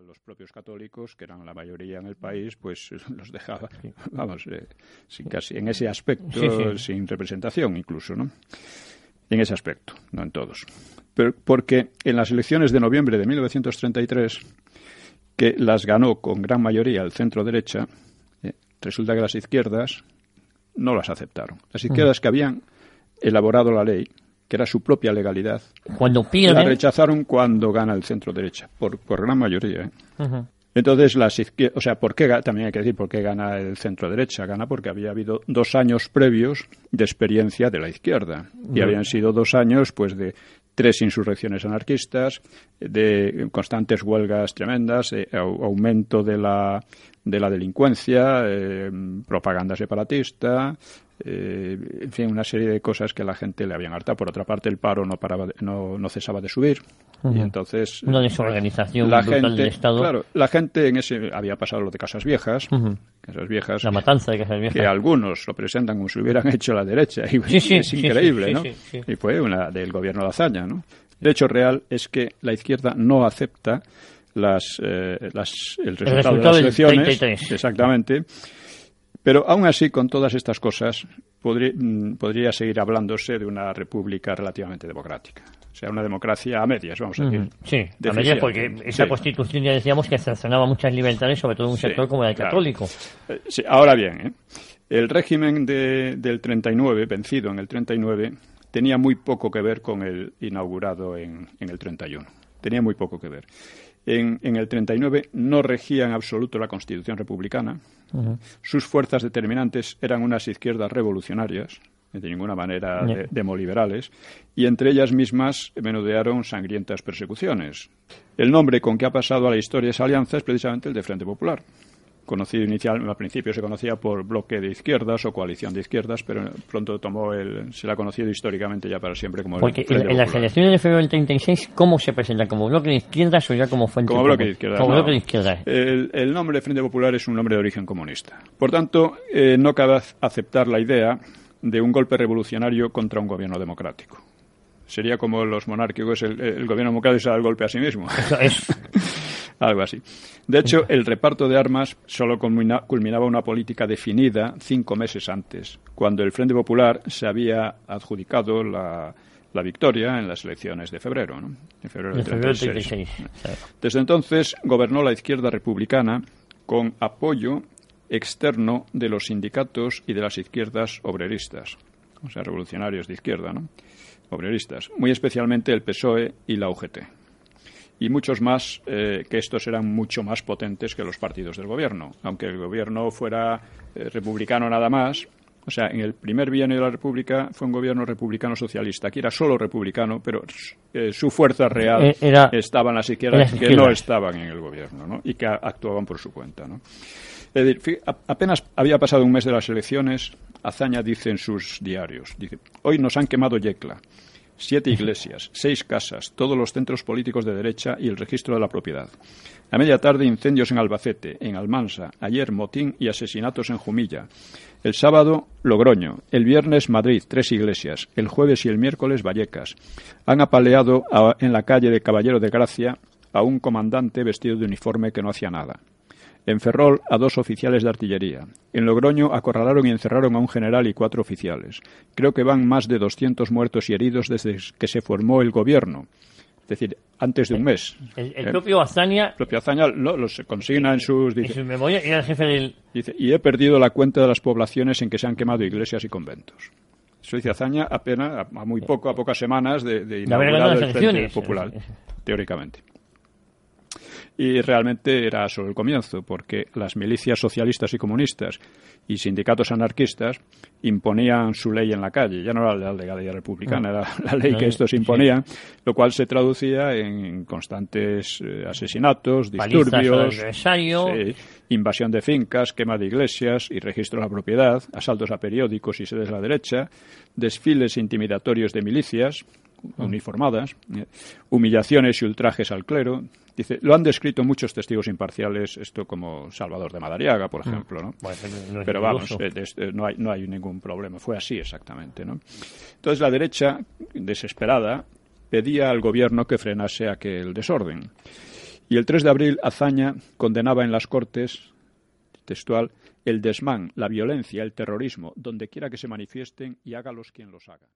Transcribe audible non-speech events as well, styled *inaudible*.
a los propios católicos, que eran la mayoría en el país, pues *laughs* los dejaba, vamos, eh, sin casi, en ese aspecto, sin representación incluso, ¿no? En ese aspecto, no en todos. Pero porque en las elecciones de noviembre de 1933, que las ganó con gran mayoría el centro derecha, eh, resulta que las izquierdas no las aceptaron. Las izquierdas mm. que habían elaborado la ley que era su propia legalidad. Cuando La rechazaron cuando gana el centro derecha, por, por gran mayoría. ¿eh? Entonces, las izquierdas, o sea, ¿por qué, también hay que decir por qué gana el centro derecha? Gana porque había habido dos años previos de experiencia de la izquierda. Y habían sido dos años, pues, de tres insurrecciones anarquistas, de constantes huelgas tremendas, aumento de la, de la delincuencia, eh, propaganda separatista, eh, en fin, una serie de cosas que a la gente le habían hartado. Por otra parte, el paro no paraba, no, no cesaba de subir. Y entonces una desorganización la gente, del Estado. Claro, la gente en ese había pasado lo de casas viejas, casas viejas, la matanza de casas viejas, que algunos lo presentan como si hubieran *laughs* hecho la derecha. Y es increíble, ¿no? Y fue una del gobierno de Azaña, ¿no? El hecho real es que la izquierda no acepta las, eh, las el, resultado de las elecciones, exactamente pero aún así, con todas estas cosas, mm, podría, seguir hablándose de una república relativamente democrática. O sea, una democracia a medias, vamos a decir. Sí, a medias, porque esa constitución ya decíamos que sancionaba muchas libertades, sobre todo en un sector como el católico. Eh, sí, ahora bien, ¿eh? el régimen de, del 39, vencido en el 39, tenía muy poco que ver con el inaugurado en, en el 31. Tenía muy poco que ver en, en el 39 no regía en absoluto la Constitución republicana. Sus fuerzas determinantes eran unas izquierdas revolucionarias, de ninguna manera demoliberales, y entre ellas mismas menudearon sangrientas persecuciones. El nombre con que ha pasado a la historia esa alianza es precisamente el de Frente Popular conocido inicial, al principio se conocía por bloque de izquierdas o coalición de izquierdas, pero pronto tomó el, se la ha conocido históricamente ya para siempre como Porque en, las elecciones de febrero del 36, ¿cómo se presenta? ¿Como bloque de izquierdas o ya como Frente Como bloque de izquierdas. Como bloque de izquierdas. El, el, nombre de Frente Popular es un nombre de origen comunista. Por tanto, eh, no cabe aceptar la idea de un golpe revolucionario contra un gobierno democrático. Sería como los monárquicos, el, el gobierno democrático se da el golpe a sí mismo. Es. *laughs* Algo así. De hecho, el reparto de armas solo culminaba una política definida cinco meses antes, cuando el Frente Popular se había adjudicado la, victoria en las elecciones de febrero, ¿no? febrero del 36. Desde entonces gobernó la izquierda republicana con apoyo externo de los sindicatos y de las izquierdas obreristas, o sea, revolucionarios de izquierda, ¿no? Obreristas, muy especialmente el PSOE y la UGT y muchos más eh, que estos eran mucho más potentes que los partidos del gobierno. Aunque el gobierno fuera eh, republicano nada más, o sea, en el primer bienio de la República fue un gobierno republicano socialista. Aquí era solo republicano, pero eh, su fuerza real estaba en las izquierdas que no estaban en el gobierno ¿no? y que actuaban por su cuenta. ¿no? Es decir, apenas había pasado un mes de las elecciones, Azaña dice en sus diarios, dice, hoy nos han quemado Yecla siete iglesias, seis casas, todos los centros políticos de derecha y el registro de la propiedad. A media tarde incendios en Albacete, en Almansa, ayer motín y asesinatos en Jumilla. El sábado Logroño, el viernes Madrid, tres iglesias, el jueves y el miércoles Vallecas. Han apaleado en la calle de Caballero de Gracia a un comandante vestido de uniforme que no hacía nada. En Ferrol a dos oficiales de artillería. En Logroño acorralaron y encerraron a un general y cuatro oficiales. Creo que van más de 200 muertos y heridos desde que se formó el gobierno. Es decir, antes de un mes. El, propio Azaña. El propio Azaña lo, consigna en sus. Dice, en su memoria y el jefe del. Dice, y he perdido la cuenta de las poblaciones en que se han quemado iglesias y conventos. Eso dice Azaña apenas, a muy poco, a pocas semanas de, de inaugurar el Frente Popular, teóricamente y realmente era solo el comienzo, porque las milicias socialistas y comunistas y sindicatos anarquistas imponían su ley en la calle. Ya no era la legalidad republicana, era la ley que estos imponían, lo cual se traducía en constantes eh, asesinatos, disturbios, invasión de fincas, quema de iglesias y registro de la propiedad, asaltos a periódicos y sedes de la derecha, desfiles intimidatorios de milicias, ah. Uniformadas, eh, humillaciones y ultrajes al clero, Dice, lo han descrito muchos testigos imparciales, esto como Salvador de Madariaga, por mm. ejemplo, ¿no? Pero vamos, eh, eh, no, hay, no hay ningún problema, fue así exactamente, ¿no? Entonces la derecha, desesperada, pedía al gobierno que frenase aquel desorden. Y el 3 de abril, Azaña condenaba en las Cortes, textual, el desmán, la violencia, el terrorismo, donde quiera que se manifiesten y hágalos quien los haga.